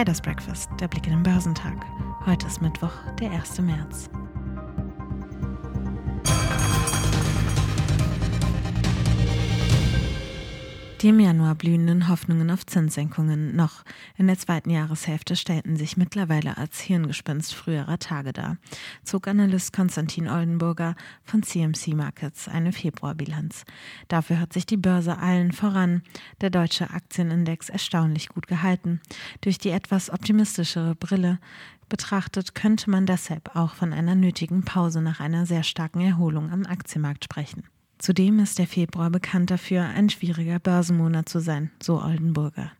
Traders Breakfast, der Blick in den Börsentag. Heute ist Mittwoch, der 1. März. Die im Januar blühenden Hoffnungen auf Zinssenkungen noch in der zweiten Jahreshälfte stellten sich mittlerweile als Hirngespinst früherer Tage dar, zog Analyst Konstantin Oldenburger von CMC Markets eine Februarbilanz. Dafür hat sich die Börse allen voran, der deutsche Aktienindex, erstaunlich gut gehalten. Durch die etwas optimistischere Brille betrachtet könnte man deshalb auch von einer nötigen Pause nach einer sehr starken Erholung am Aktienmarkt sprechen. Zudem ist der Februar bekannt dafür, ein schwieriger Börsenmonat zu sein, so Oldenburger.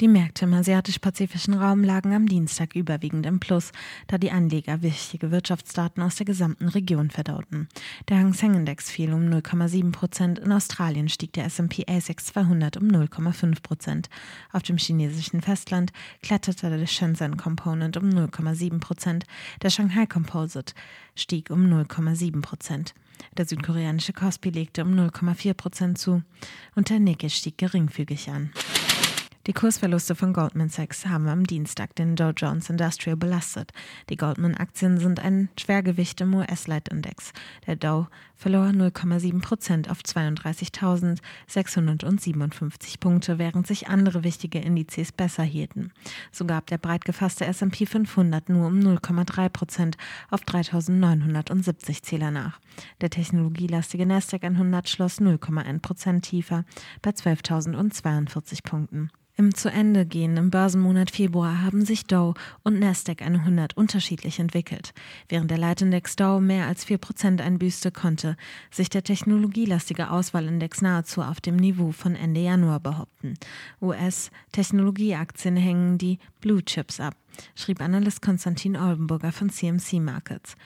Die Märkte im asiatisch-pazifischen Raum lagen am Dienstag überwiegend im Plus, da die Anleger wichtige Wirtschaftsdaten aus der gesamten Region verdauten. Der Hang Seng Index fiel um 0,7 Prozent, in Australien stieg der S&P ASX 200 um 0,5 Prozent. Auf dem chinesischen Festland kletterte der Shenzhen Component um 0,7 Prozent, der Shanghai Composite stieg um 0,7 Prozent. Der südkoreanische Kospi legte um 0,4 Prozent zu und der Nikkei stieg geringfügig an. Die Kursverluste von Goldman Sachs haben am Dienstag den Dow Jones Industrial belastet. Die Goldman-Aktien sind ein Schwergewicht im US-Leitindex. Der Dow verlor 0,7 Prozent auf 32.657 Punkte, während sich andere wichtige Indizes besser hielten. So gab der breit gefasste S&P 500 nur um 0,3 Prozent auf 3.970 Zähler nach. Der technologielastige Nasdaq 100 schloss 0,1 Prozent tiefer bei 12.042 Punkten. Im zu Ende gehenden Börsenmonat Februar haben sich Dow und Nasdaq 100 unterschiedlich entwickelt. Während der Leitindex Dow mehr als 4% einbüßte, konnte sich der technologielastige Auswahlindex nahezu auf dem Niveau von Ende Januar behaupten. US-Technologieaktien hängen die Blue Chips ab schrieb Analyst Konstantin Oldenburger von CMC Markets.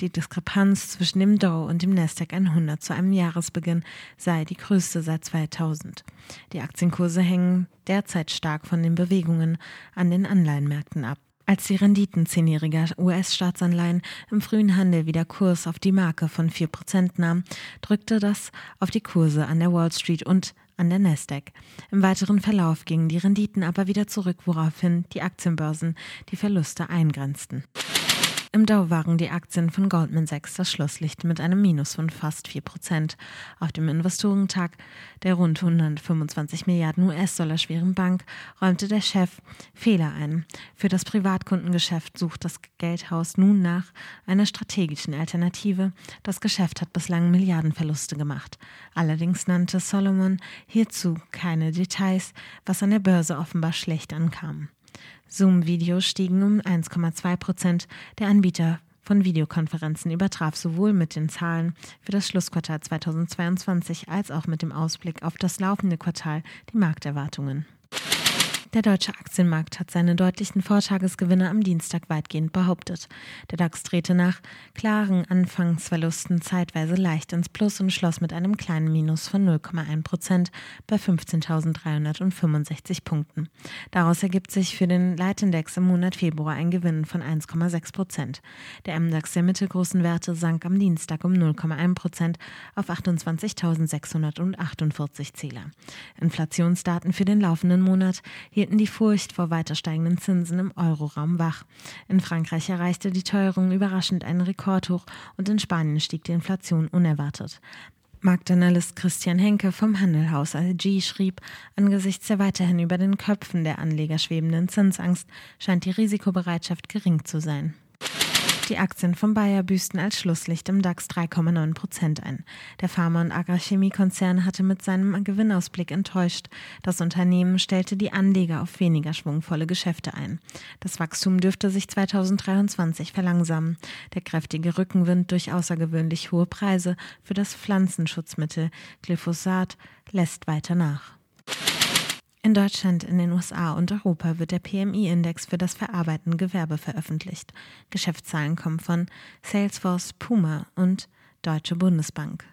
Die Diskrepanz zwischen dem Dow und dem Nasdaq 100 zu einem Jahresbeginn sei die größte seit 2000. Die Aktienkurse hängen derzeit stark von den Bewegungen an den Anleihenmärkten ab. Als die Renditen zehnjähriger US-Staatsanleihen im frühen Handel wieder Kurs auf die Marke von 4% nahm, drückte das auf die Kurse an der Wall Street und an der Nasdaq. Im weiteren Verlauf gingen die Renditen aber wieder zurück, woraufhin die Aktienbörsen die Verluste eingrenzten. Im Dow waren die Aktien von Goldman Sachs das Schlusslicht mit einem Minus von fast 4 Prozent. Auf dem Investorentag der rund 125 Milliarden US-Dollar schweren Bank räumte der Chef Fehler ein. Für das Privatkundengeschäft sucht das Geldhaus nun nach einer strategischen Alternative. Das Geschäft hat bislang Milliardenverluste gemacht. Allerdings nannte Solomon hierzu keine Details, was an der Börse offenbar schlecht ankam. Zoom-Videos stiegen um 1,2 Prozent. Der Anbieter von Videokonferenzen übertraf sowohl mit den Zahlen für das Schlussquartal 2022 als auch mit dem Ausblick auf das laufende Quartal die Markterwartungen. Der deutsche Aktienmarkt hat seine deutlichen Vortagesgewinne am Dienstag weitgehend behauptet. Der DAX drehte nach klaren Anfangsverlusten zeitweise leicht ins Plus und schloss mit einem kleinen Minus von 0,1 Prozent bei 15.365 Punkten. Daraus ergibt sich für den Leitindex im Monat Februar ein Gewinn von 1,6 Prozent. Der MDAX der mittelgroßen Werte sank am Dienstag um 0,1 Prozent auf 28.648 Zähler. Inflationsdaten für den laufenden Monat hielten die Furcht vor weiter steigenden Zinsen im Euroraum wach. In Frankreich erreichte die Teuerung überraschend einen Rekordhoch und in Spanien stieg die Inflation unerwartet. Marktanalyst Christian Henke vom Handelhaus ALG schrieb, angesichts der weiterhin über den Köpfen der Anleger schwebenden Zinsangst scheint die Risikobereitschaft gering zu sein. Die Aktien von Bayer büßten als Schlusslicht im DAX 3,9 Prozent ein. Der Pharma- und Agrarchemiekonzern hatte mit seinem Gewinnausblick enttäuscht. Das Unternehmen stellte die Anleger auf weniger schwungvolle Geschäfte ein. Das Wachstum dürfte sich 2023 verlangsamen. Der kräftige Rückenwind durch außergewöhnlich hohe Preise für das Pflanzenschutzmittel Glyphosat lässt weiter nach. In Deutschland, in den USA und Europa wird der PMI-Index für das verarbeitende Gewerbe veröffentlicht. Geschäftszahlen kommen von Salesforce, Puma und Deutsche Bundesbank.